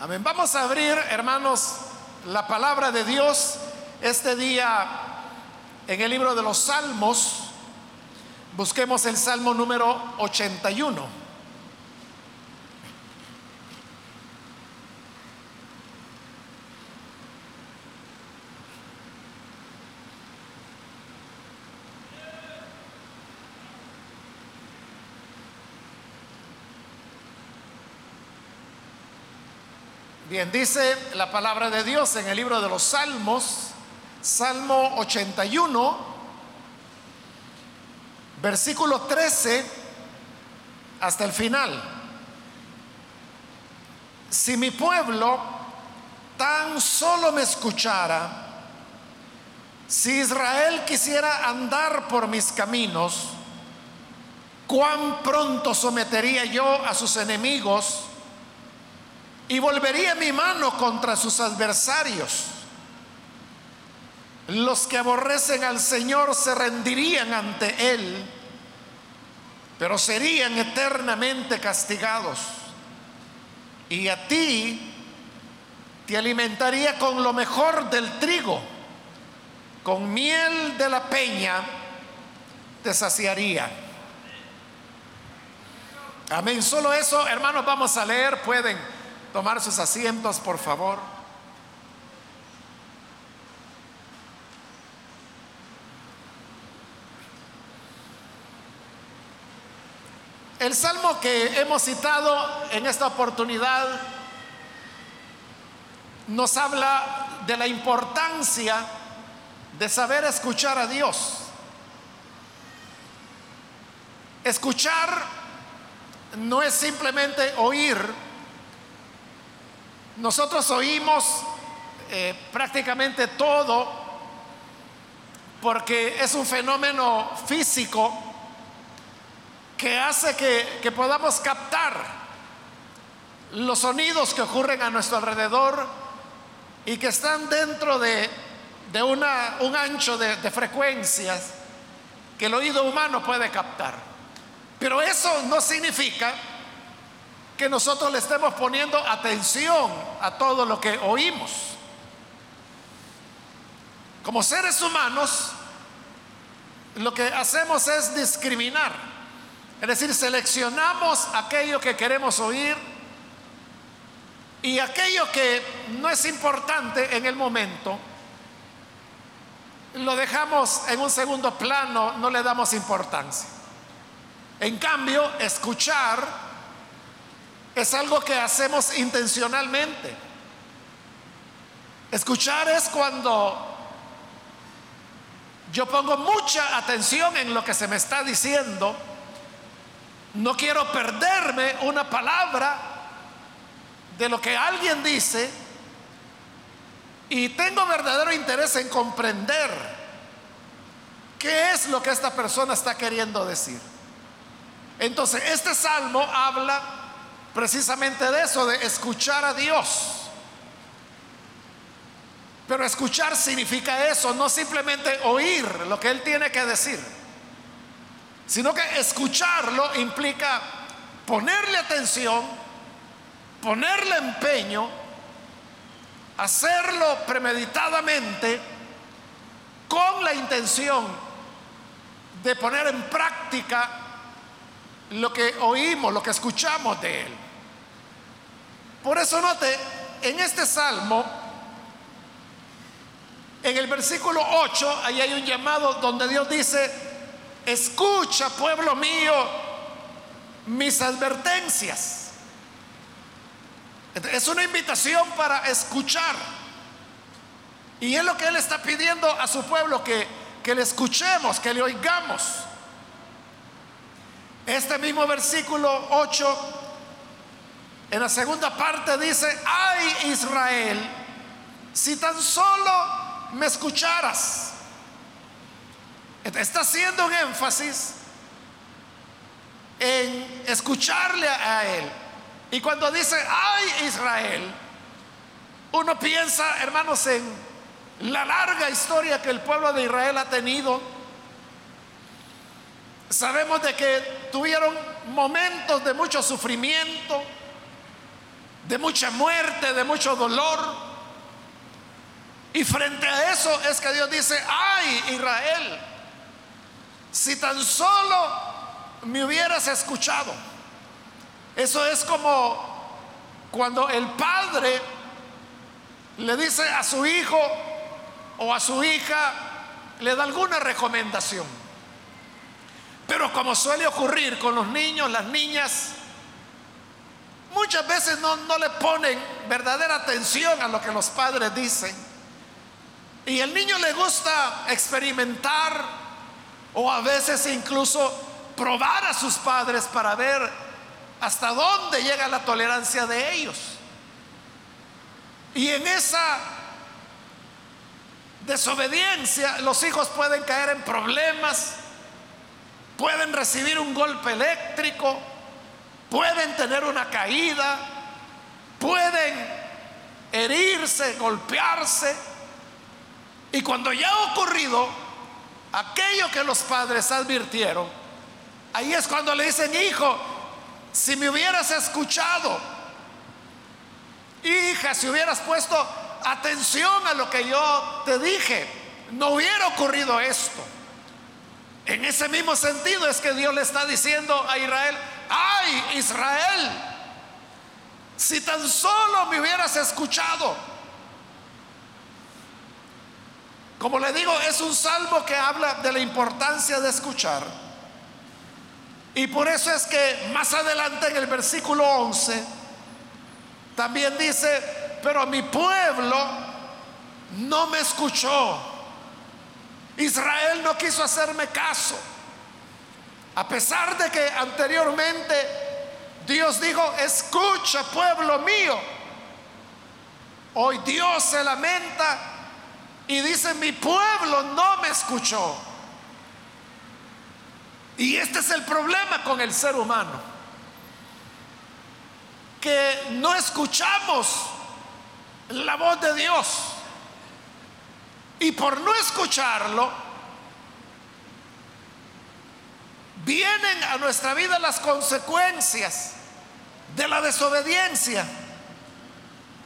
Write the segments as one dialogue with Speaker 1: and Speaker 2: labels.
Speaker 1: Amén. Vamos a abrir, hermanos, la palabra de Dios este día en el libro de los Salmos. Busquemos el Salmo número 81. Bien, dice la palabra de Dios en el libro de los Salmos, Salmo 81, versículo 13 hasta el final. Si mi pueblo tan solo me escuchara, si Israel quisiera andar por mis caminos, cuán pronto sometería yo a sus enemigos y volvería mi mano contra sus adversarios. Los que aborrecen al Señor se rendirían ante Él, pero serían eternamente castigados. Y a ti te alimentaría con lo mejor del trigo, con miel de la peña te saciaría. Amén. Solo eso, hermanos, vamos a leer. Pueden tomar sus asientos, por favor. El salmo que hemos citado en esta oportunidad nos habla de la importancia de saber escuchar a Dios. Escuchar no es simplemente oír, nosotros oímos eh, prácticamente todo porque es un fenómeno físico que hace que, podamos captar los sonidos que ocurren a nuestro alrededor y que están dentro de, un ancho de, de frecuencias que el oído humano puede captar. Pero eso no significa que nosotros le estemos poniendo atención a todo lo que oímos. Como seres humanos, lo que hacemos es discriminar, es decir, seleccionamos aquello que queremos oír y aquello que no es importante en el momento, lo dejamos en un segundo plano, no le damos importancia. En cambio, escuchar es algo que hacemos intencionalmente. Escuchar es cuando yo pongo mucha atención en lo que se me está diciendo. No quiero perderme una palabra de lo que alguien dice y tengo verdadero interés en comprender qué es lo que esta persona está queriendo decir. Entonces, este salmo habla precisamente de eso, de escuchar a Dios. Pero escuchar significa eso, no simplemente oír lo que Él tiene que decir, sino que escucharlo implica ponerle atención, ponerle empeño, hacerlo premeditadamente con la intención de poner en práctica lo que oímos, lo que escuchamos de Él. Por eso note, en este salmo, en el versículo 8, ahí hay un llamado donde Dios dice, escucha pueblo mío mis advertencias. Es una invitación para escuchar. Y es lo que Él está pidiendo a su pueblo, que, que le escuchemos, que le oigamos. Este mismo versículo 8 en la segunda parte dice, ay Israel, si tan solo me escucharas. Está haciendo un énfasis en escucharle a él. Y cuando dice, ay Israel, uno piensa, hermanos, en la larga historia que el pueblo de Israel ha tenido. Sabemos de que tuvieron momentos de mucho sufrimiento, de mucha muerte, de mucho dolor. Y frente a eso es que Dios dice, ay Israel, si tan solo me hubieras escuchado. Eso es como cuando el padre le dice a su hijo o a su hija, le da alguna recomendación. Pero como suele ocurrir con los niños, las niñas, muchas veces no, no le ponen verdadera atención a lo que los padres dicen. Y el niño le gusta experimentar o a veces incluso probar a sus padres para ver hasta dónde llega la tolerancia de ellos. Y en esa desobediencia los hijos pueden caer en problemas, pueden recibir un golpe eléctrico, pueden tener una caída, pueden herirse, golpearse. Y cuando ya ha ocurrido aquello que los padres advirtieron, ahí es cuando le dicen, hijo, si me hubieras escuchado, hija, si hubieras puesto atención a lo que yo te dije, no hubiera ocurrido esto. En ese mismo sentido es que Dios le está diciendo a Israel, ay Israel, si tan solo me hubieras escuchado. Como le digo, es un salmo que habla de la importancia de escuchar. Y por eso es que más adelante en el versículo 11 también dice, pero mi pueblo no me escuchó. Israel no quiso hacerme caso. A pesar de que anteriormente Dios dijo, escucha pueblo mío. Hoy Dios se lamenta y dice, mi pueblo no me escuchó. Y este es el problema con el ser humano, que no escuchamos la voz de Dios. Y por no escucharlo, vienen a nuestra vida las consecuencias de la desobediencia.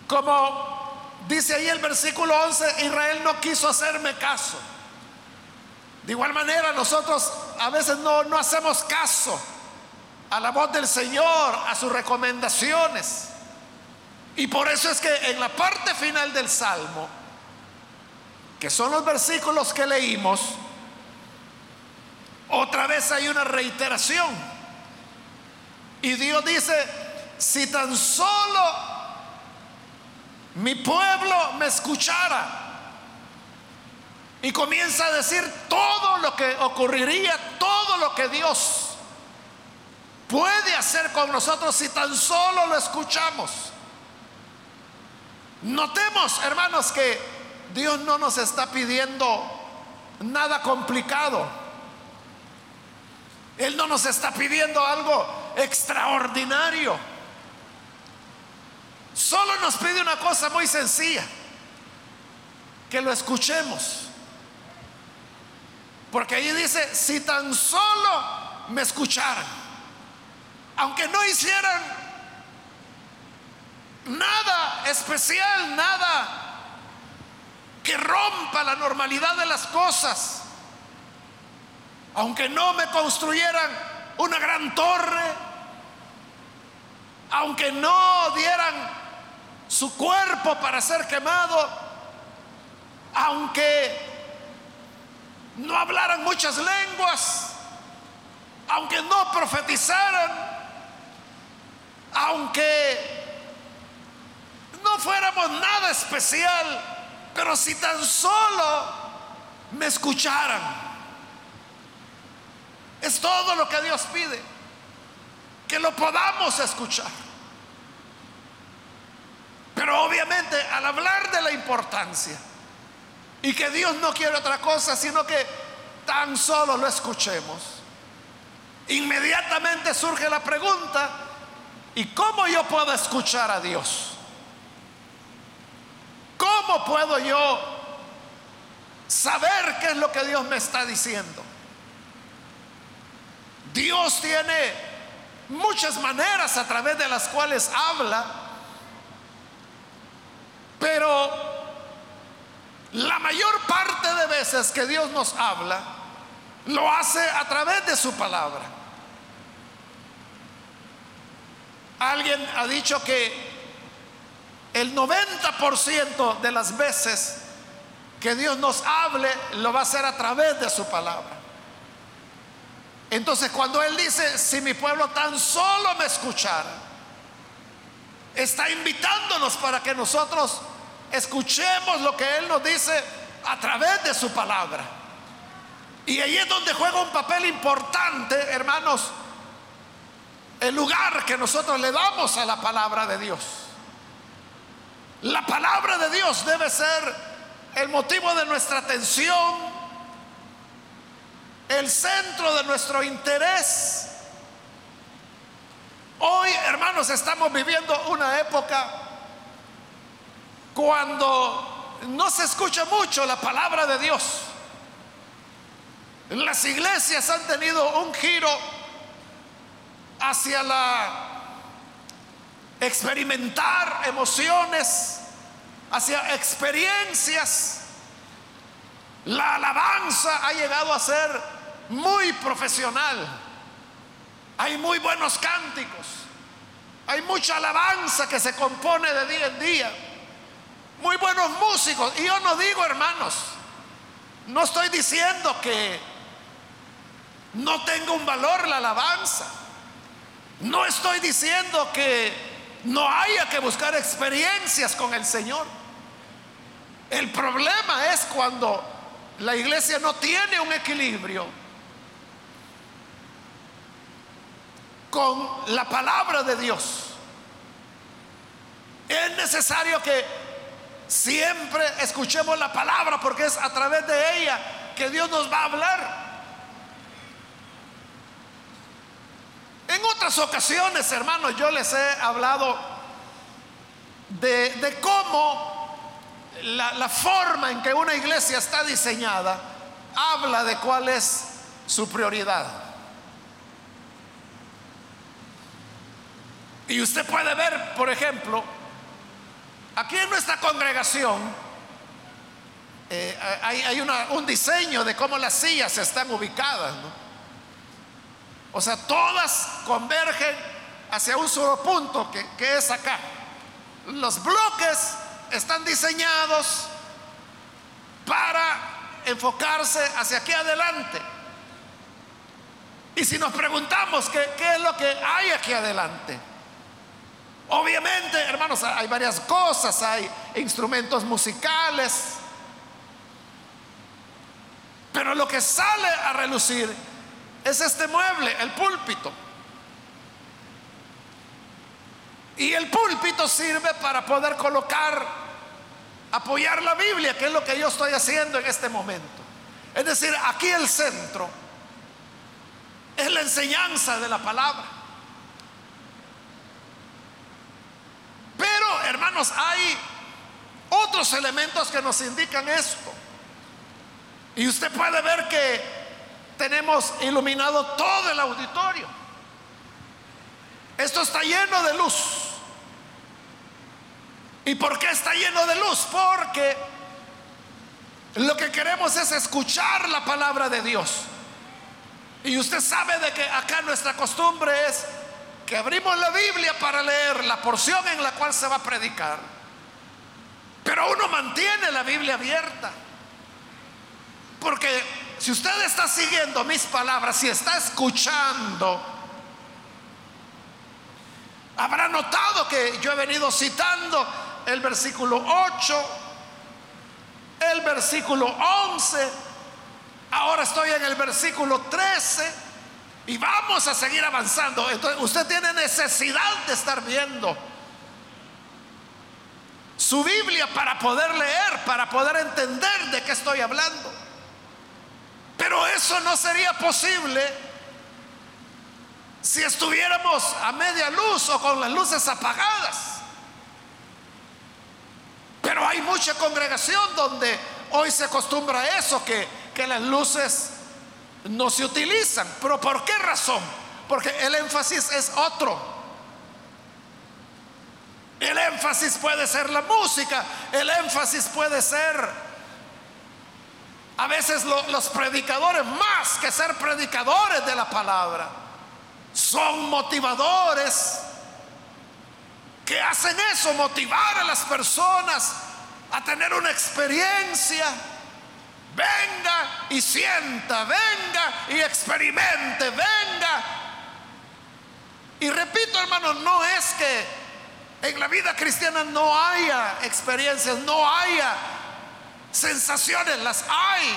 Speaker 1: Como dice ahí el versículo 11, Israel no quiso hacerme caso. De igual manera, nosotros a veces no, no hacemos caso a la voz del Señor, a sus recomendaciones. Y por eso es que en la parte final del Salmo, que son los versículos que leímos, otra vez hay una reiteración. Y Dios dice, si tan solo mi pueblo me escuchara, y comienza a decir todo lo que ocurriría, todo lo que Dios puede hacer con nosotros si tan solo lo escuchamos. Notemos, hermanos, que Dios no nos está pidiendo nada complicado. Él no nos está pidiendo algo extraordinario. Solo nos pide una cosa muy sencilla, que lo escuchemos. Porque ahí dice, si tan solo me escucharan, aunque no hicieran nada especial, nada que rompa la normalidad de las cosas, aunque no me construyeran una gran torre, aunque no dieran su cuerpo para ser quemado, aunque no hablaran muchas lenguas, aunque no profetizaran, aunque no fuéramos nada especial, pero si tan solo me escucharan, es todo lo que Dios pide, que lo podamos escuchar. Pero obviamente al hablar de la importancia, y que Dios no quiere otra cosa, sino que tan solo lo escuchemos. Inmediatamente surge la pregunta, ¿y cómo yo puedo escuchar a Dios? ¿Cómo puedo yo saber qué es lo que Dios me está diciendo? Dios tiene muchas maneras a través de las cuales habla Pero la mayor parte de veces que Dios nos habla, lo hace a través de su palabra. Alguien ha dicho que el 90% de las veces que Dios nos hable, lo va a hacer a través de su palabra. Entonces cuando Él dice, si mi pueblo tan solo me escuchara, está invitándonos para que nosotros escuchemos lo que Él nos dice a través de su palabra. Y ahí es donde juega un papel importante, hermanos, el lugar que nosotros le damos a la palabra de Dios. La palabra de Dios debe ser el motivo de nuestra atención, el centro de nuestro interés. Hoy, hermanos, estamos viviendo una época cuando no se escucha mucho la palabra de Dios. Las iglesias han tenido un giro hacia la experimentar emociones, hacia experiencias. La alabanza ha llegado a ser muy profesional. Hay muy buenos cánticos. Hay mucha alabanza que se compone de día en día. Muy buenos músicos. Y yo no digo, hermanos, no estoy diciendo que no tenga un valor la alabanza. No estoy diciendo que no haya que buscar experiencias con el Señor. El problema es cuando la iglesia no tiene un equilibrio con la palabra de Dios. Es necesario que siempre escuchemos la palabra porque es a través de ella que Dios nos va a hablar. En otras ocasiones, hermanos, yo les he hablado de, cómo la, la forma en que una iglesia está diseñada habla de cuál es su prioridad. Y usted puede ver, por ejemplo, aquí en nuestra congregación eh, hay, un diseño de cómo las sillas están ubicadas. O sea, todas convergen hacia un solo punto que, es acá. Los bloques están diseñados para enfocarse hacia aquí adelante. Y si nos preguntamos qué, es lo que hay aquí adelante, obviamente, hermanos, hay varias cosas, hay instrumentos musicales, pero lo que sale a relucir es este mueble, el púlpito. Y el púlpito sirve para poder colocar, apoyar la Biblia, que es lo que yo estoy haciendo en este momento. Es decir, aquí el centro es la enseñanza de la palabra. Hermanos, hay otros elementos que nos indican esto. Y usted puede ver que tenemos iluminado todo el auditorio. Esto está lleno de luz. ¿Y por qué está lleno de luz? Porque lo que queremos es escuchar la palabra de Dios. Y usted sabe de que acá nuestra costumbre es que abrimos la Biblia para leer la porción en la cual se va a predicar. Pero uno mantiene la Biblia abierta. Porque si usted está siguiendo mis palabras, si está escuchando, habrá notado que yo he venido citando el versículo 8, el versículo 11, ahora estoy en el versículo 13 y vamos a seguir avanzando. Entonces usted tiene necesidad de estar viendo su Biblia para poder leer, para poder entender de qué estoy hablando. Pero eso no sería posible si estuviéramos a media luz o con las luces apagadas. Pero hay mucha congregación donde hoy se acostumbra a eso, que, que las luces no se utilizan. ¿Pero por qué razón? Porque el énfasis es otro. El énfasis puede ser la música, el énfasis puede ser a veces los predicadores, más que ser predicadores de la palabra, son motivadores que hacen eso, motivar a las personas a tener una experiencia. Venga y sienta, venga y experimente, venga. Y repito, hermanos, no es que en la vida cristiana no haya experiencias, no haya sensaciones, las hay,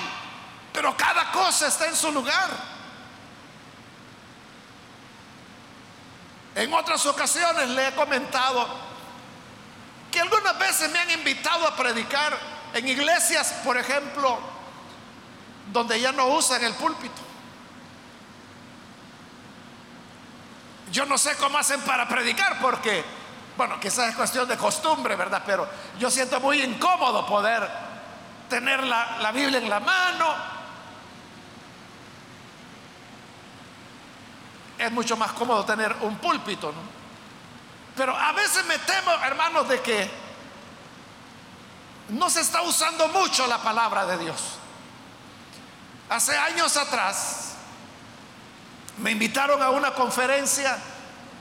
Speaker 1: pero cada cosa está en su lugar. En otras ocasiones le he comentado que algunas veces me han invitado a predicar en iglesias, por ejemplo, donde ya no usan el púlpito. Yo no sé cómo hacen para predicar porque, bueno, quizás es cuestión de costumbre, ¿verdad? Pero yo siento muy incómodo poder tener la, Biblia en la mano. Es mucho más cómodo tener un púlpito, ¿no? Pero a veces me temo, hermanos, de que no se está usando mucho la palabra de Dios. Hace años atrás me invitaron a una conferencia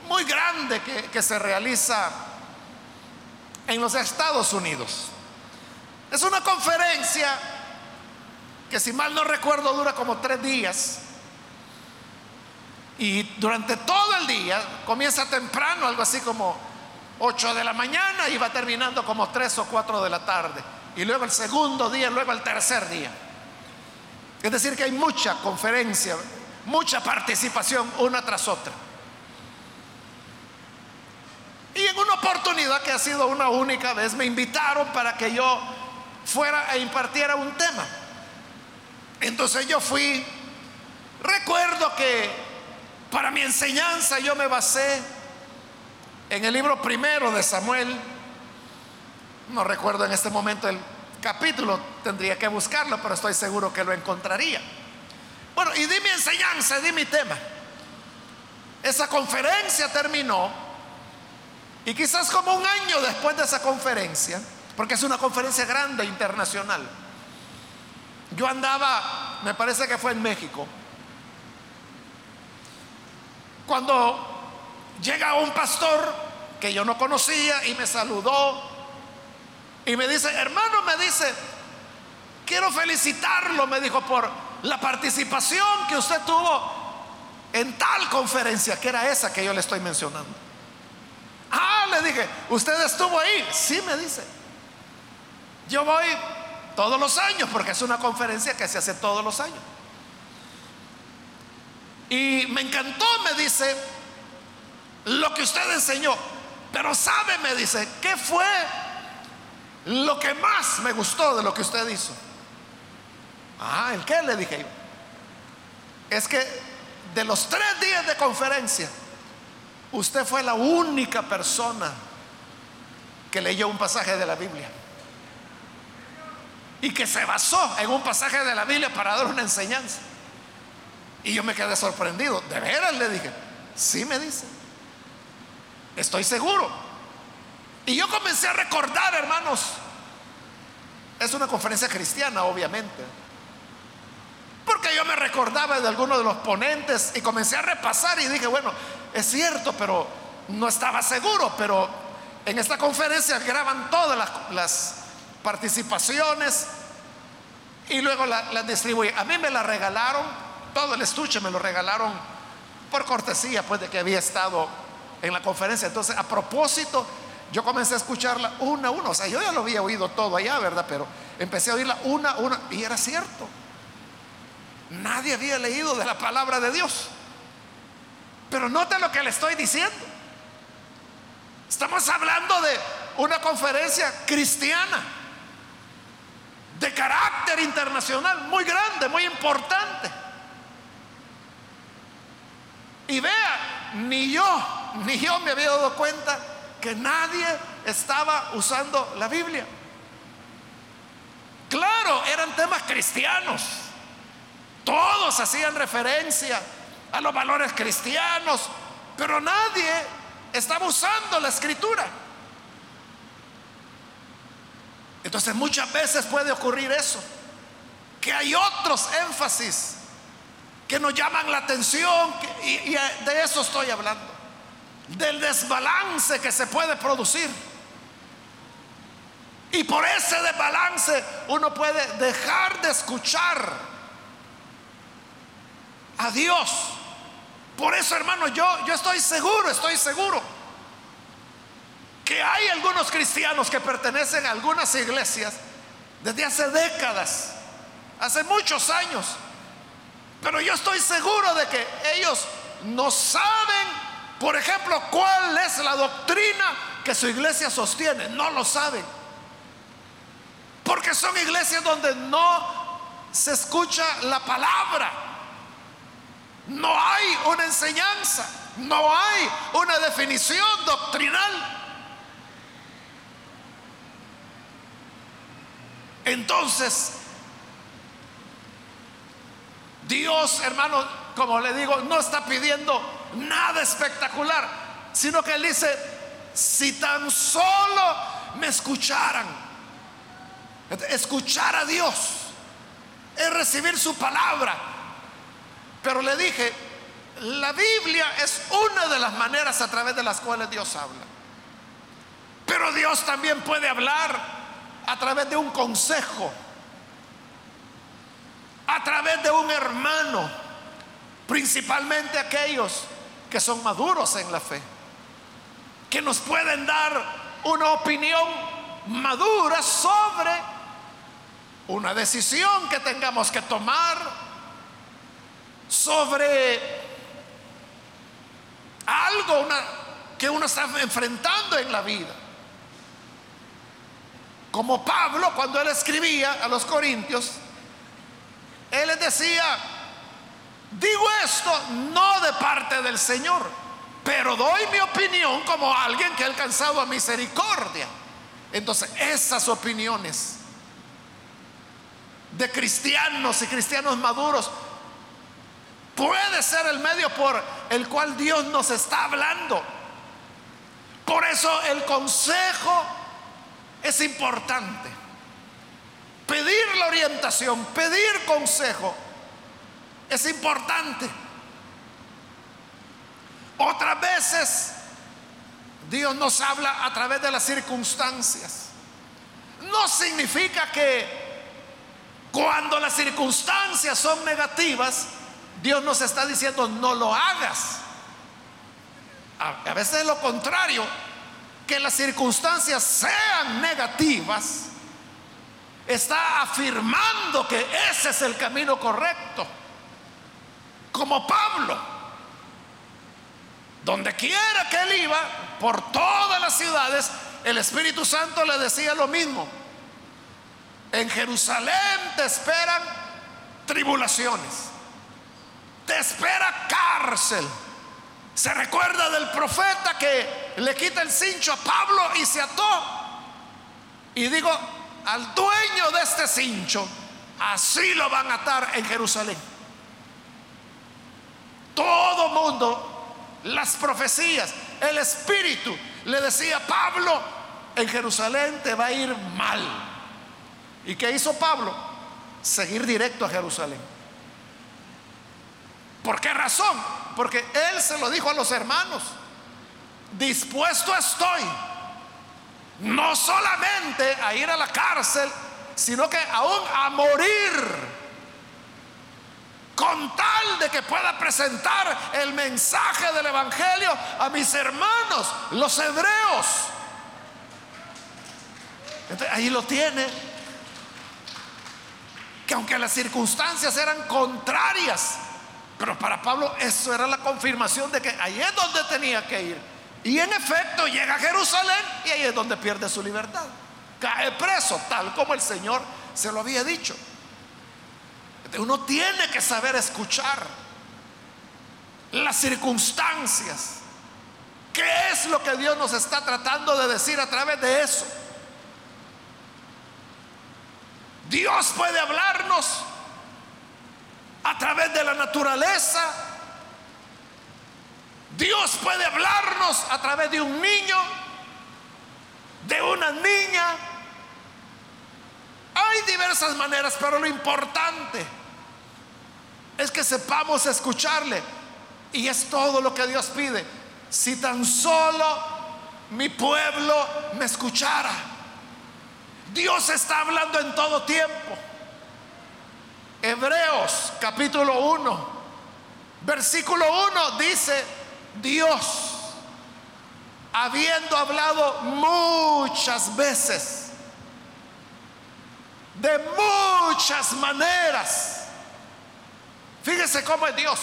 Speaker 1: muy grande que, se realiza en los Estados Unidos. Es una conferencia que si mal no recuerdo dura como tres días. Y durante todo el día, comienza temprano, algo así como 8 de la mañana y va terminando como 3 o 4 de la tarde. Y luego el segundo día, luego el tercer día. Es decir, que hay mucha conferencia, mucha participación una tras otra. Y en una oportunidad que ha sido una única vez, me invitaron para que yo fuera e impartiera un tema. Entonces yo fui, recuerdo que para mi enseñanza yo me basé en el libro primero de Samuel, no recuerdo en este momento el capítulo, tendría que buscarlo, pero estoy seguro que lo encontraría. Bueno, y di mi enseñanza, di mi tema. Esa conferencia terminó y quizás como un año después de esa conferencia, porque es una conferencia grande internacional. Yo andaba, me parece que fue en México, cuando llega un pastor que yo no conocía y me saludó y me dice, hermano, me dice, quiero felicitarlo, me dijo, por la participación que usted tuvo en tal conferencia, que era esa que yo le estoy mencionando. Ah, le dije, ¿usted estuvo ahí? Sí, me dice. Yo voy todos los años porque es una conferencia que se hace todos los años. Y me encantó, me dice, lo que usted enseñó. Pero sabe, me dice, ¿qué fue lo que más me gustó de lo que usted hizo? Ah, ¿el qué? Le dije Es que de los tres días de conferencia, usted fue la única persona que leyó un pasaje de la Biblia y que se basó en un pasaje de la Biblia para dar una enseñanza. Y yo me quedé sorprendido. ¿De veras? Le dije. Sí, me dice. Estoy seguro. Y yo comencé a recordar, hermanos. Es una conferencia cristiana, obviamente. Porque yo me recordaba de algunos de los ponentes y comencé a repasar y dije, bueno, es cierto, pero no estaba seguro. Pero en esta conferencia graban todas las participaciones y luego las la. A mí me la regalaron, todo el estuche me lo regalaron por cortesía, pues de que había estado en la conferencia. Entonces, a propósito, yo comencé a escucharla una a una. O sea, yo ya lo había oído todo allá, ¿verdad? Pero empecé a oírla una a una y era cierto. Nadie había leído de la palabra de Dios. Pero note lo que le estoy diciendo. Estamos hablando de una conferencia cristiana de carácter internacional muy grande, muy importante. Y vea, ni yo, ni yo me había dado cuenta que nadie estaba usando la Biblia. Claro, eran temas cristianos. Todos hacían referencia a los valores cristianos, pero nadie estaba usando la escritura. Entonces muchas veces puede ocurrir eso, que hay otros énfasis que nos llaman la atención y, de eso estoy hablando, del desbalance que se puede producir. Y por ese desbalance uno puede dejar de escuchar a Dios. Por eso, hermano, yo, yo estoy seguro, estoy seguro que hay algunos cristianos que pertenecen a algunas iglesias desde hace décadas, hace muchos años, pero yo estoy seguro de que ellos no saben, por ejemplo, cuál es la doctrina que su iglesia sostiene, no lo saben. Porque son iglesias donde no se escucha la palabra. No hay una enseñanza, no hay una definición doctrinal. Entonces, Dios, hermano, como le digo, no está pidiendo nada espectacular, sino que Él dice, si tan solo me escucharan, escuchar a Dios es recibir su palabra. Pero le dije, la Biblia es una de las maneras a través de las cuales Dios habla. Pero Dios también puede hablar a través de un consejo, a través de un hermano, principalmente aquellos que son maduros en la fe, que nos pueden dar una opinión madura sobre una decisión que tengamos que tomar, sobre algo que uno está enfrentando en la vida. Como Pablo cuando él escribía a los corintios, él les decía, digo esto no de parte del Señor, pero doy mi opinión como alguien que ha alcanzado a misericordia. Entonces, esas opiniones de cristianos y cristianos maduros puede ser el medio por el cual Dios nos está hablando. Por eso el consejo es importante. Pedir la orientación, pedir consejo, es importante. Otras veces Dios nos habla a través de las circunstancias. No significa que cuando las circunstancias son negativas, Dios nos está diciendo no lo hagas. A, veces es lo contrario que las circunstancias sean negativas, está afirmando que ese es el camino correcto. Como Pablo, donde quiera que él iba, por todas las ciudades, el Espíritu Santo le decía lo mismo. En Jerusalén te esperan tribulaciones, te espera cárcel se recuerda del profeta que le quita el cincho a Pablo y se ató. Y digo, al dueño de este cincho, así lo van a atar en Jerusalén. Todo mundo, las profecías, el espíritu le decía Pablo, en Jerusalén te va a ir mal. ¿Y qué hizo Pablo? Seguir directo a Jerusalén. ¿Por qué razón? Porque él se lo dijo a los hermanos. Dispuesto estoy no solamente a ir a la cárcel, sino que aún a morir con tal de que pueda presentar el mensaje del Evangelio a mis hermanos, los hebreos. ahí lo tiene. Que aunque las circunstancias eran contrarias, pero para Pablo eso era la confirmación de que ahí es donde tenía que ir. Y en efecto llega a Jerusalén y ahí es donde pierde su libertad. Cae preso, tal como el Señor se lo había dicho. Uno tiene que saber escuchar las circunstancias. ¿Qué es lo que Dios nos está tratando de decir a través de eso? Dios puede hablarnos a través de la naturaleza. Dios puede hablarnos a través de un niño, de una niña, hay diversas maneras, pero lo importante es que sepamos escucharle. Y es todo lo que Dios pide. Si tan solo mi pueblo me escuchara. Dios está hablando en todo tiempo. Hebreos capítulo 1, versículo 1 dice, Dios, habiendo hablado muchas veces, de muchas maneras, fíjese cómo es Dios.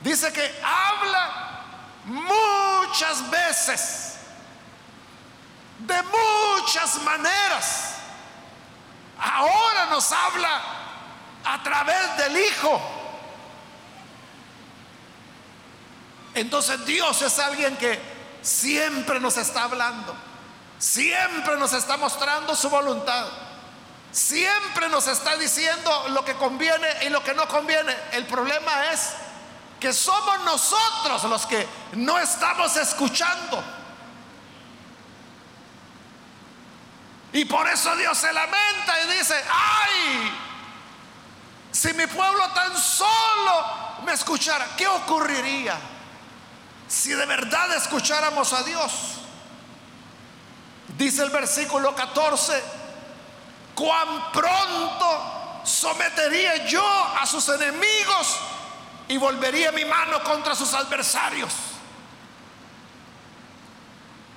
Speaker 1: Dice que habla muchas veces, de muchas maneras. Ahora nos habla a través del Hijo. Entonces Dios es alguien que siempre nos está hablando, siempre nos está mostrando su voluntad, siempre nos está diciendo lo que conviene y lo que no conviene. El problema es que somos nosotros los que no estamos escuchando. Y por eso Dios se lamenta y dice, ay, si mi pueblo tan solo me escuchara, ¿qué ocurriría si de verdad escucháramos a Dios? Dice el versículo 14, cuán pronto sometería yo a sus enemigos y volvería mi mano contra sus adversarios.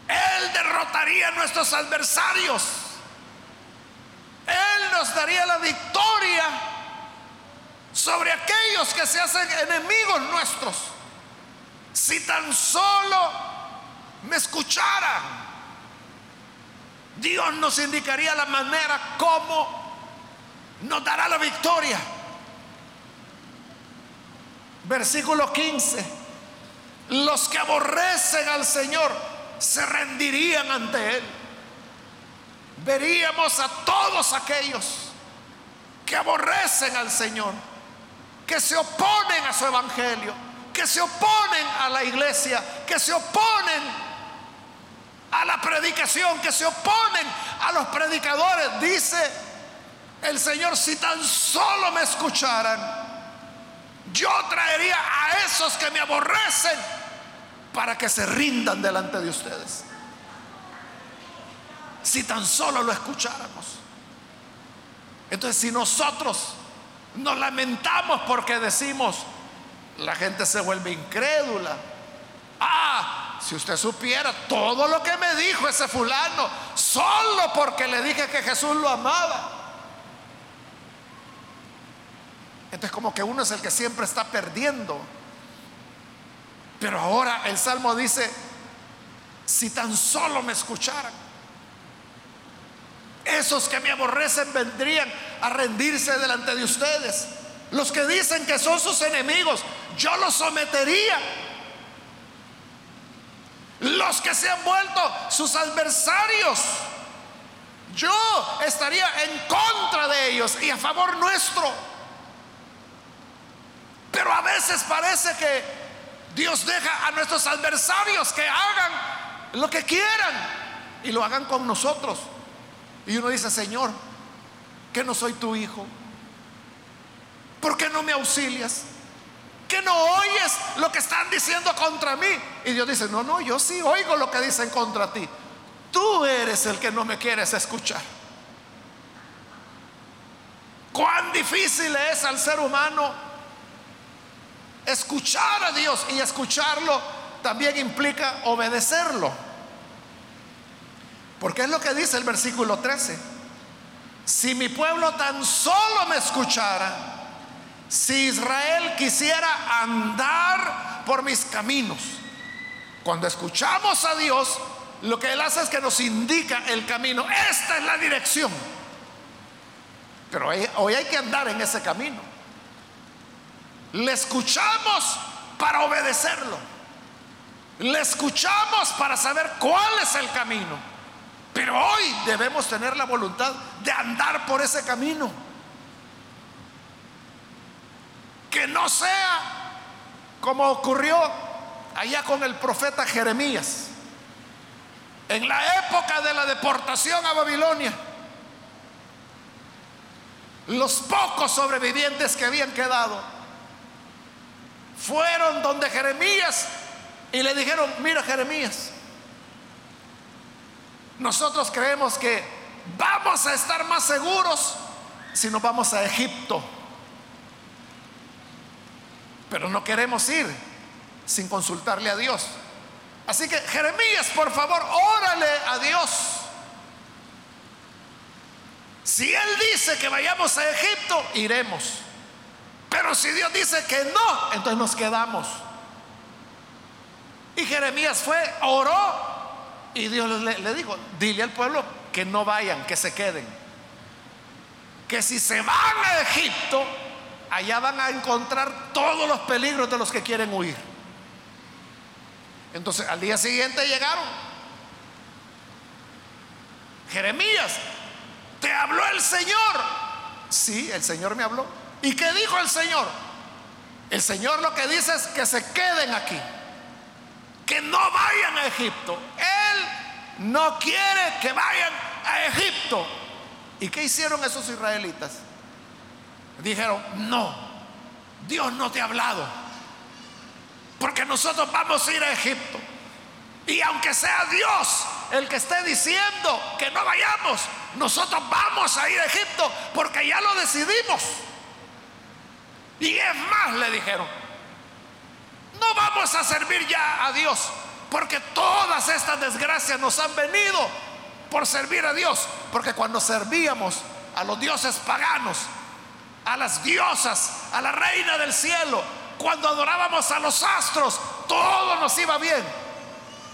Speaker 1: Él derrotaría a nuestros adversarios él nos daría la victoria sobre aquellos que se hacen enemigos nuestros. Si tan solo me escucharan, Dios nos indicaría la manera como nos dará la victoria. Versículo 15. Los que aborrecen al Señor se rendirían ante Él veríamos a todos aquellos que aborrecen al Señor, que se oponen a su evangelio, que se oponen a la iglesia, que se oponen a la predicación, que se oponen a los predicadores. Dice el Señor, si tan solo me escucharan, yo traería a esos que me aborrecen para que se rindan delante de ustedes si tan solo lo escucháramos. Entonces, si nosotros nos lamentamos porque decimos, la gente se vuelve incrédula. Ah, si usted supiera todo lo que me dijo ese fulano, solo porque le dije que Jesús lo amaba. Entonces como que uno es el que siempre está perdiendo. Pero ahora el Salmo dice, si tan solo me escucharan. Esos que me aborrecen vendrían a rendirse delante de ustedes. Los que dicen que son sus enemigos, yo los sometería. Los que se han vuelto sus adversarios, yo estaría en contra de ellos y a favor nuestro. Pero a veces parece que Dios deja a nuestros adversarios que hagan lo que quieran y lo hagan con nosotros. Y uno dice, Señor, que no soy tu hijo. ¿Por qué no me auxilias? Que no oyes lo que están diciendo contra mí. Y Dios dice, no, no, yo sí oigo lo que dicen contra ti. Tú eres el que no me quieres escuchar. Cuán difícil es al ser humano escuchar a Dios y escucharlo también implica obedecerlo. Porque es lo que dice el versículo 13. Si mi pueblo tan solo me escuchara, si Israel quisiera andar por mis caminos, cuando escuchamos a Dios, lo que Él hace es que nos indica el camino. Esta es la dirección. Pero hoy hay que andar en ese camino. Le escuchamos para obedecerlo. Le escuchamos para saber cuál es el camino. Pero hoy debemos tener la voluntad de andar por ese camino. Que no sea como ocurrió allá con el profeta Jeremías. En la época de la deportación a Babilonia, los pocos sobrevivientes que habían quedado fueron donde Jeremías y le dijeron, mira Jeremías, nosotros creemos que vamos a estar más seguros si nos vamos a Egipto. Pero no queremos ir sin consultarle a Dios. Así que Jeremías, por favor, órale a Dios. Si Él dice que vayamos a Egipto, iremos. Pero si Dios dice que no, entonces nos quedamos. Y Jeremías fue, oró y Dios le, le, dijo, dile al pueblo que no vayan, que se queden. Que si se van a Egipto, allá van a encontrar todos los peligros de los que quieren huir. Entonces al día siguiente llegaron. Jeremías, ¿te habló el Señor? Sí, el Señor me habló. ¿Y qué dijo el Señor? El Señor lo que dice es que se queden aquí, que no vayan a Egipto. Él no quiere que vayan a Egipto. ¿Y qué hicieron esos israelitas? Dijeron, no, Dios no te ha hablado. Porque nosotros vamos a ir a Egipto. Y aunque sea Dios el que esté diciendo que no vayamos, nosotros vamos a ir a Egipto porque ya lo decidimos. Y es más, le dijeron, no vamos a servir ya a Dios porque todas estas desgracias nos han venido por servir a Dios. Porque cuando servíamos a los dioses paganos, a las diosas, a la reina del cielo, cuando adorábamos a los astros, todo nos iba bien.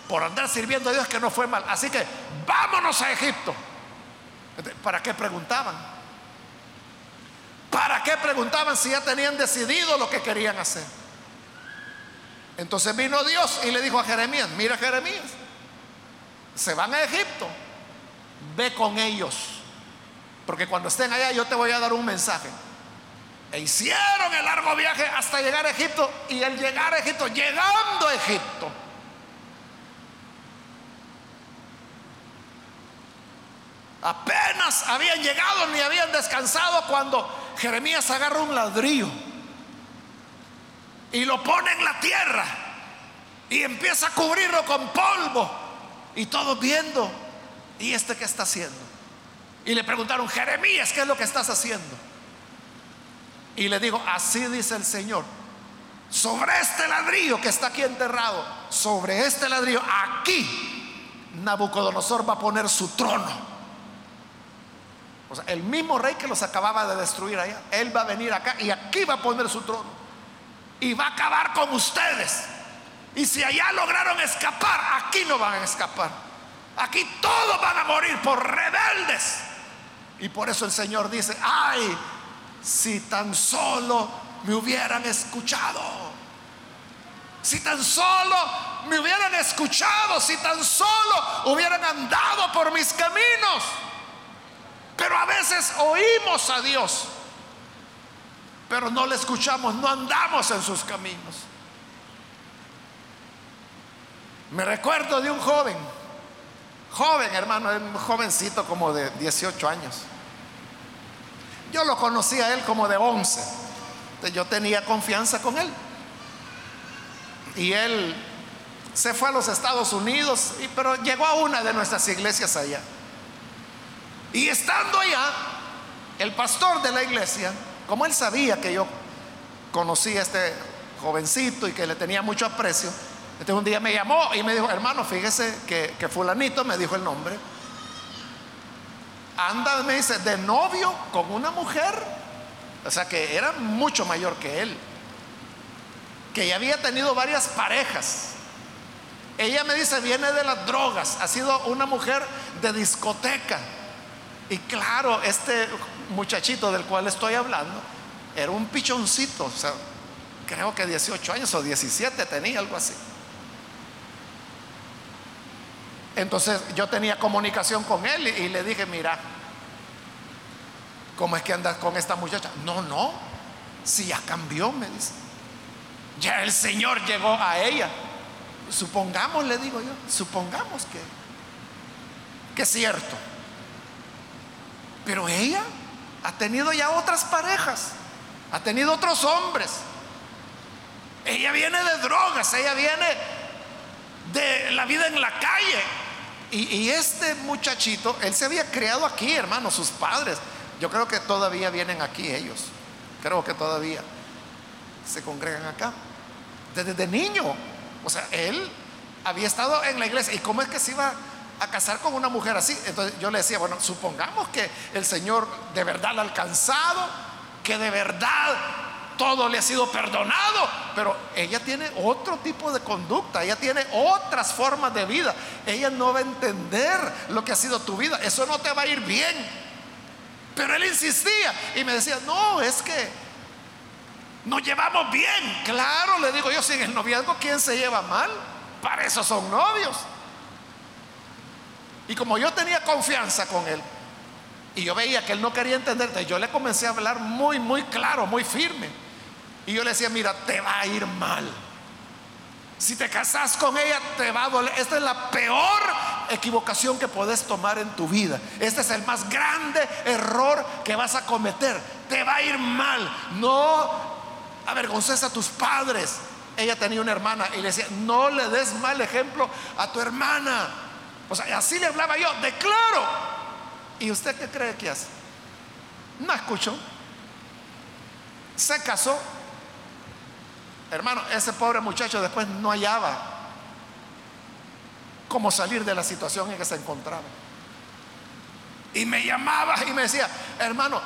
Speaker 1: Por andar sirviendo a Dios que no fue mal. Así que vámonos a Egipto. ¿Para qué preguntaban? ¿Para qué preguntaban si ya tenían decidido lo que querían hacer? Entonces vino Dios y le dijo a Jeremías, mira Jeremías, se van a Egipto, ve con ellos, porque cuando estén allá yo te voy a dar un mensaje. E hicieron el largo viaje hasta llegar a Egipto y al llegar a Egipto, llegando a Egipto, apenas habían llegado ni habían descansado cuando Jeremías agarra un ladrillo y lo pone en la tierra y empieza a cubrirlo con polvo y todos viendo, ¿y este qué está haciendo? Y le preguntaron, Jeremías, ¿qué es lo que estás haciendo? Y le digo, así dice el Señor, sobre este ladrillo que está aquí enterrado, sobre este ladrillo, aquí Nabucodonosor va a poner su trono. O sea, el mismo rey que los acababa de destruir allá, él va a venir acá y aquí va a poner su trono. Y va a acabar con ustedes. Y si allá lograron escapar, aquí no van a escapar. Aquí todos van a morir por rebeldes. Y por eso el Señor dice, ay, si tan solo me hubieran escuchado. Si tan solo me hubieran escuchado, si tan solo hubieran andado por mis caminos. Pero a veces oímos a Dios, pero no le escuchamos, no andamos en sus caminos. Me recuerdo de un joven, joven hermano, un jovencito como de 18 años. Yo lo conocí a él como de 11. Yo tenía confianza con él. Y él se fue a los Estados Unidos, pero llegó a una de nuestras iglesias allá. Y estando allá, el pastor de la iglesia, como él sabía que yo conocía a este jovencito y que le tenía mucho aprecio, entonces un día me llamó y me dijo, hermano, fíjese que, que fulanito me dijo el nombre anda, me dice, de novio con una mujer, o sea que era mucho mayor que él, que ya había tenido varias parejas. Ella me dice, viene de las drogas, ha sido una mujer de discoteca. Y claro, este muchachito del cual estoy hablando era un pichoncito, o sea, creo que 18 años o 17 tenía, algo así. Entonces yo tenía comunicación con él y, le dije, mira, ¿cómo es que andas con esta muchacha? No, no, si ya cambió, me dice. Ya el Señor llegó a ella. Supongamos, le digo yo, supongamos que, que es cierto. Pero ella ha tenido ya otras parejas, ha tenido otros hombres. Ella viene de drogas, ella viene de la vida en la calle. Y, este muchachito, él se había criado aquí, hermano, sus padres. Yo creo que todavía vienen aquí ellos. Creo que todavía se congregan acá. Desde niño. O sea, él había estado en la iglesia. ¿Y cómo es que se iba a casar con una mujer así? Entonces yo le decía, bueno, supongamos que el Señor de verdad lo ha alcanzado, que de verdad todo le ha sido perdonado, pero ella tiene otro tipo de conducta, ella tiene otras formas de vida, ella no va a entender lo que ha sido tu vida, eso no te va a ir bien. Pero él insistía y me decía, no, es que nos llevamos bien. Claro, le digo yo, si en el noviazgo, ¿quién se lleva mal? Para eso son novios. Y como yo tenía confianza con él, y yo veía que él no quería entender, yo le comencé a hablar muy, muy claro, muy firme. Y yo le decía, mira, te va a ir mal. Si te casas con ella, te va a doler. Esta es la peor equivocación que puedes tomar en tu vida. Este es el más grande error que vas a cometer. Te va a ir mal. No avergonces a tus padres. Ella tenía una hermana y le decía, no le des mal ejemplo a tu hermana. O sea, así le hablaba yo, declaro. ¿Y usted qué cree que hace? No escuchó. Se casó Hermano, ese pobre muchacho después no hallaba cómo salir de la situación en que se encontraba. Y me llamaba y me decía, hermano,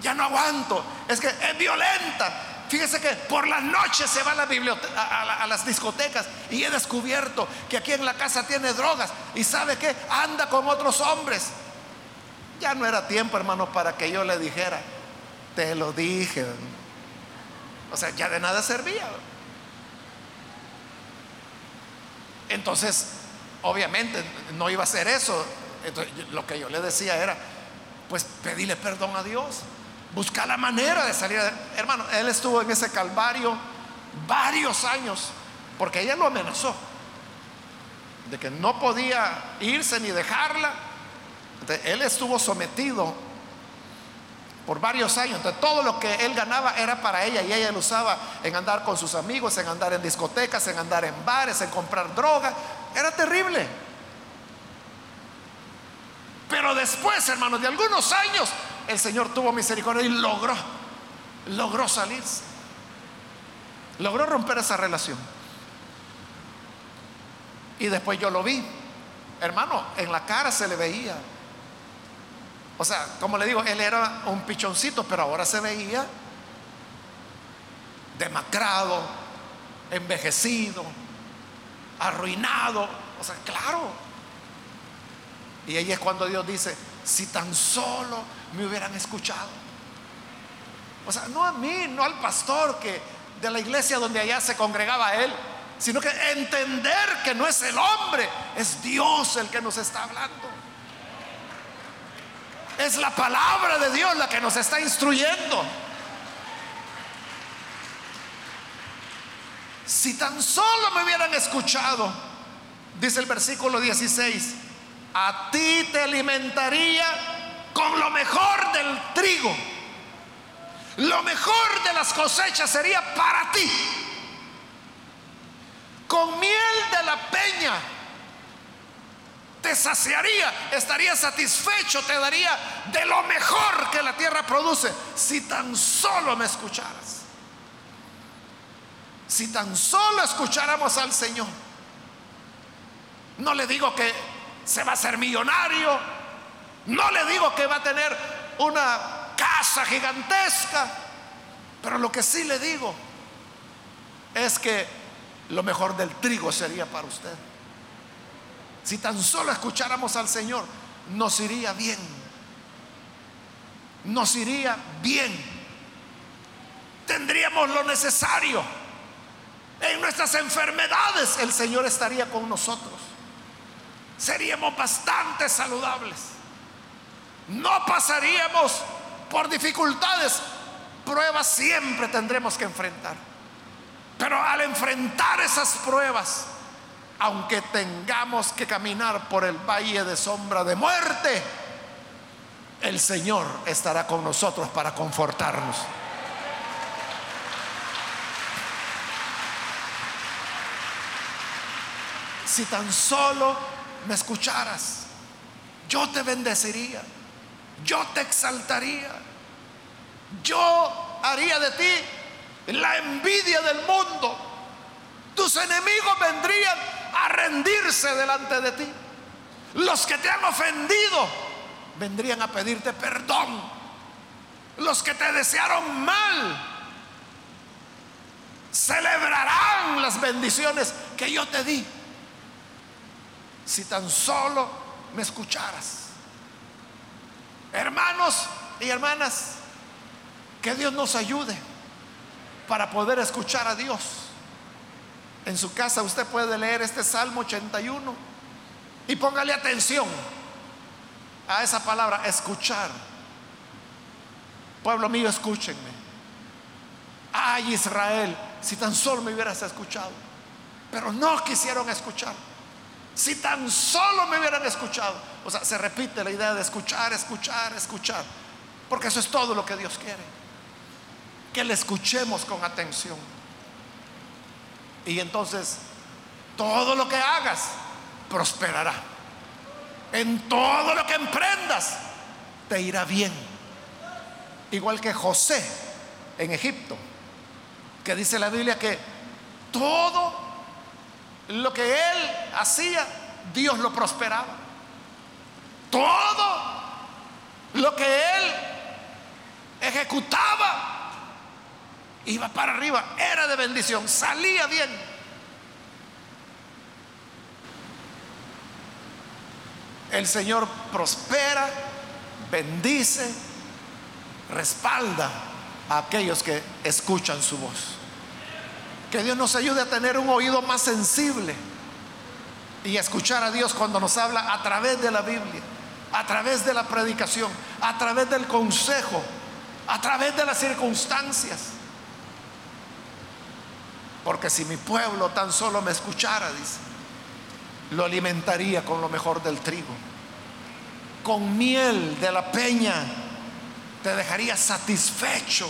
Speaker 1: ya no aguanto, es que es violenta. Fíjese que por las noches se va a, la a, a, las discotecas y he descubierto que aquí en la casa tiene drogas y sabe que anda con otros hombres. Ya no era tiempo, hermano, para que yo le dijera, te lo dije. O sea, ya de nada servía. Entonces, obviamente, no iba a ser eso. Entonces, lo que yo le decía era, pues pedirle perdón a Dios. Buscar la manera de salir. Hermano, él estuvo en ese calvario varios años, porque ella lo amenazó de que no podía irse ni dejarla. Él estuvo sometido por varios años. Entonces todo lo que él ganaba era para ella y ella lo usaba en andar con sus amigos, en andar en discotecas, en andar en bares, en comprar droga. Era terrible. Pero después, hermanos, de algunos años, el Señor tuvo misericordia y logró, logró salirse. Logró romper esa relación. Y después yo lo vi. Hermano, en la cara se le veía o sea, como le digo, él era un pichoncito, pero ahora se veía demacrado, envejecido, arruinado. O sea, claro. Y ahí es cuando Dios dice, si tan solo me hubieran escuchado. O sea, no a mí, no al pastor que de la iglesia donde allá se congregaba él, sino que entender que no es el hombre, es Dios el que nos está hablando. Es la palabra de Dios la que nos está instruyendo. Si tan solo me hubieran escuchado, dice el versículo 16, a ti te alimentaría con lo mejor del trigo. Lo mejor de las cosechas sería para ti. Con miel de la peña te saciaría, estaría satisfecho, te daría de lo mejor que la tierra produce, si tan solo me escucharas. Si tan solo escucháramos al Señor. No le digo que se va a ser millonario, no le digo que va a tener una casa gigantesca, pero lo que sí le digo es que lo mejor del trigo sería para usted. Si tan solo escucháramos al Señor, nos iría bien. Nos iría bien. Tendríamos lo necesario. En nuestras enfermedades el Señor estaría con nosotros. Seríamos bastante saludables. No pasaríamos por dificultades. Pruebas siempre tendremos que enfrentar. Pero al enfrentar esas pruebas, aunque tengamos que caminar por el valle de sombra de muerte, el Señor estará con nosotros para confortarnos. Si tan solo me escucharas, yo te bendeciría, yo te exaltaría, yo haría de ti la envidia del mundo. Tus enemigos vendrían a rendirse delante de ti. Los que te han ofendido vendrían a pedirte perdón. Los que te desearon mal celebrarán las bendiciones que yo te di. Si tan solo me escucharas. Hermanos y hermanas, que Dios nos ayude para poder escuchar a Dios. En su casa usted puede leer este Salmo 81 y póngale atención a esa palabra, escuchar. Pueblo mío, escúchenme. Ay Israel, si tan solo me hubieras escuchado. Pero no quisieron escuchar. Si tan solo me hubieran escuchado. O sea, se repite la idea de escuchar, escuchar, escuchar. Porque eso es todo lo que Dios quiere. Que le escuchemos con atención. Y entonces, todo lo que hagas prosperará. En todo lo que emprendas, te irá bien. Igual que José en Egipto, que dice la Biblia que todo lo que él hacía, Dios lo prosperaba. Todo lo que él ejecutaba, iba para arriba, era de bendición, salía bien. El Señor prospera, bendice, respalda a aquellos que escuchan su voz. Que Dios nos ayude a tener un oído más sensible y a escuchar a Dios cuando nos habla a través de la Biblia, a través de la predicación, a través del consejo, a través de las circunstancias. Porque si mi pueblo tan solo me escuchara, dice, lo alimentaría con lo mejor del trigo. Con miel de la peña te dejaría satisfecho.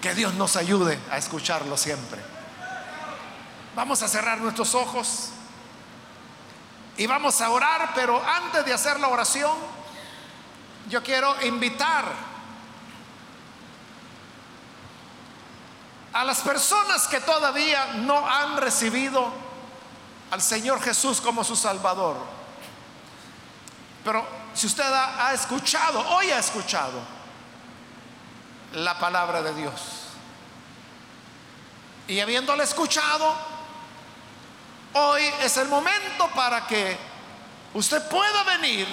Speaker 1: Que Dios nos ayude a escucharlo siempre. Vamos a cerrar nuestros ojos y vamos a orar, pero antes de hacer la oración, yo quiero invitar a las personas que todavía no han recibido al Señor Jesús como su Salvador. Pero si usted ha, escuchado, hoy ha escuchado la palabra de Dios, y habiéndole escuchado, hoy es el momento para que usted pueda venir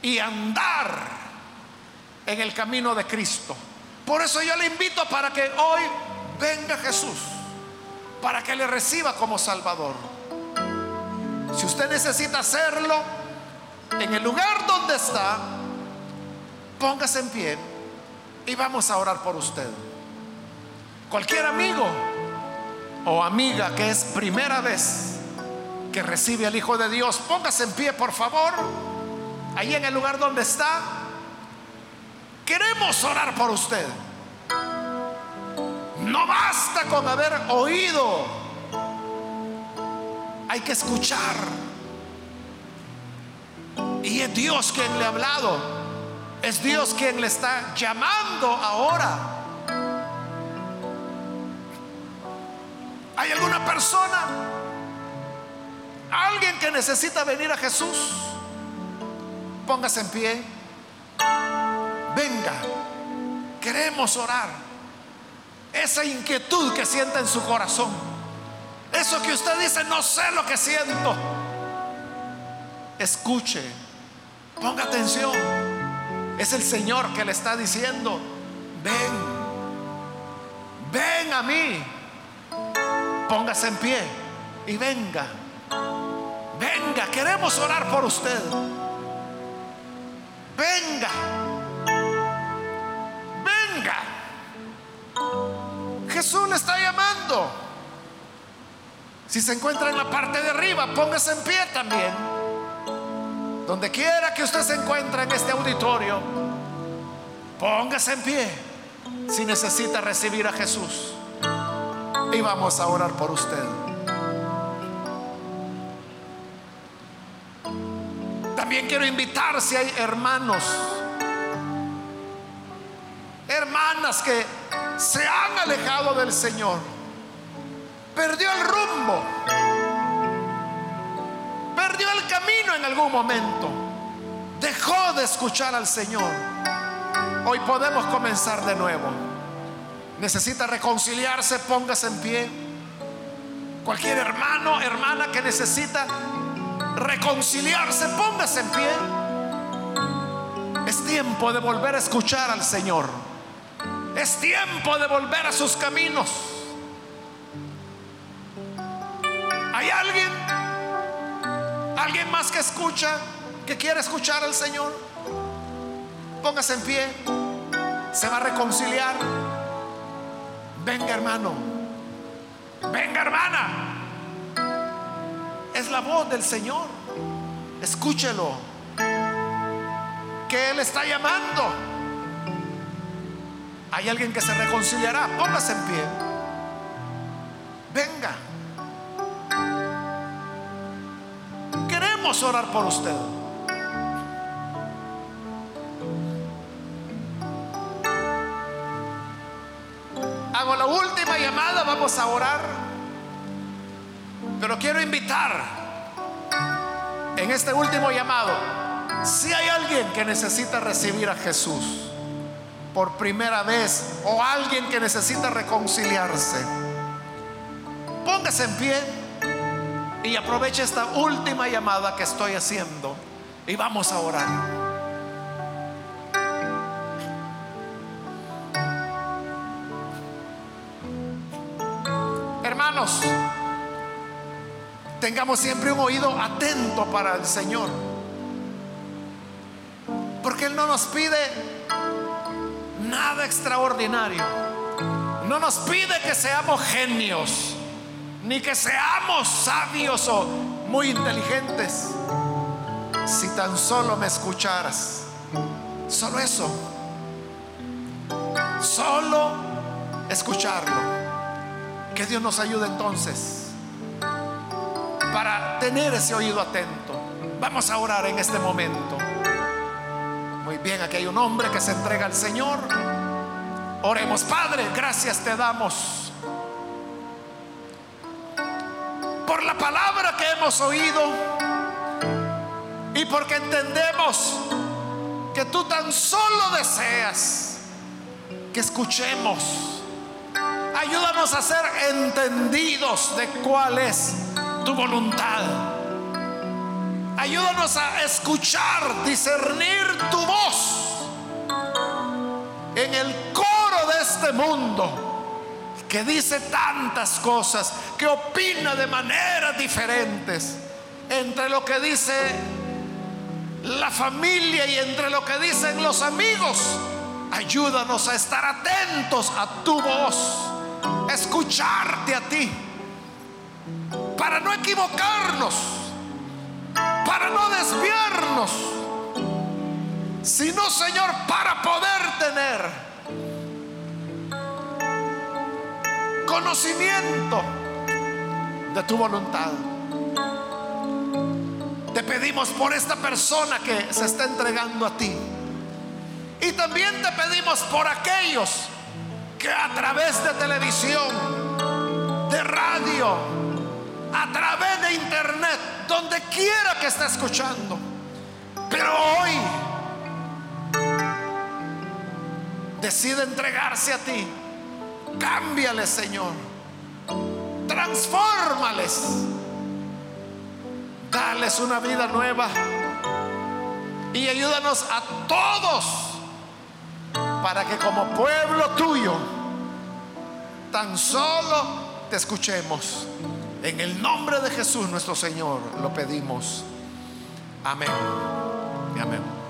Speaker 1: y andar en el camino de Cristo. Por eso yo le invito para que hoy venga Jesús, para que le reciba como Salvador. Si usted necesita hacerlo, en el lugar donde está, póngase en pie y vamos a orar por usted. Cualquier amigo o amiga que es primera vez que recibe al Hijo de Dios, póngase en pie, por favor, ahí en el lugar donde está. Queremos orar por usted. No basta con haber oído. Hay que escuchar. Y es Dios quien le ha hablado. Es Dios quien le está llamando ahora. ¿Hay alguna persona? Alguien que necesita venir a Jesús. Póngase en pie. Venga. Queremos orar. Esa inquietud que siente en su corazón. Eso que usted dice, no sé lo que siento. Escuche. Ponga atención. Es el Señor que le está diciendo, ven. Ven a mí. Póngase en pie y venga. Venga, queremos orar por usted. Venga. Venga. Jesús le está llamando. Si se encuentra en la parte de arriba, póngase en pie también. Donde quiera que usted se encuentre en este auditorio, póngase en pie si necesita recibir a Jesús. Y vamos a orar por usted. También quiero invitar si hay hermanos, hermanas que se han alejado del Señor, perdió el rumbo, perdió el camino en algún momento, dejó de escuchar al Señor. Hoy podemos comenzar de nuevo. Necesita reconciliarse, póngase en pie. Cualquier hermano, hermana que necesita reconciliarse, póngase en pie. Es tiempo de volver a escuchar al Señor. Es tiempo de volver a sus caminos. ¿Hay alguien? ¿Alguien más que escucha, que quiere escuchar al Señor? Póngase en pie. Se va a reconciliar. Venga hermano. Venga hermana. Es la voz del Señor. Escúchelo. Que Él está llamando. Hay alguien que se reconciliará. Póngase en pie. Venga. Queremos orar por usted. Hago la última llamada, vamos a orar. Pero quiero invitar en este último llamado, si hay alguien que necesita recibir a Jesús por primera vez o alguien que necesita reconciliarse, póngase en pie y aproveche esta última llamada que estoy haciendo y vamos a orar. Hermanos, tengamos siempre un oído atento para el Señor. Porque Él no nos pide nada extraordinario. No nos pide que seamos genios, ni que seamos sabios o muy inteligentes. Si tan solo me escucharas, solo eso, solo escucharlo. Que Dios nos ayude entonces para tener ese oído atento. Vamos a orar en este momento. Muy bien, aquí hay un hombre que se entrega al Señor. Oremos, Padre, gracias te damos por la palabra que hemos oído y porque entendemos que tú tan solo deseas que escuchemos. Ayúdanos a ser entendidos de cuál es tu voluntad. Ayúdanos a escuchar, discernir tu voz en el coro de este mundo que dice tantas cosas, que opina de maneras diferentes entre lo que dice la familia y entre lo que dicen los amigos. Ayúdanos a estar atentos a tu voz, escucharte a ti, para no equivocarnos, para no desviarnos, sino, Señor, para poder tener conocimiento de tu voluntad. Te pedimos por esta persona que se está entregando a ti. Y también te pedimos por aquellos que a través de televisión, de radio, a través de internet, donde quiera que esté escuchando, pero hoy decide entregarse a ti. Cámbiales, Señor. Transfórmales. Dales una vida nueva. Y ayúdanos a todos para que como pueblo tuyo tan solo te escuchemos. En el nombre de Jesús nuestro Señor lo pedimos. Amén. Amén.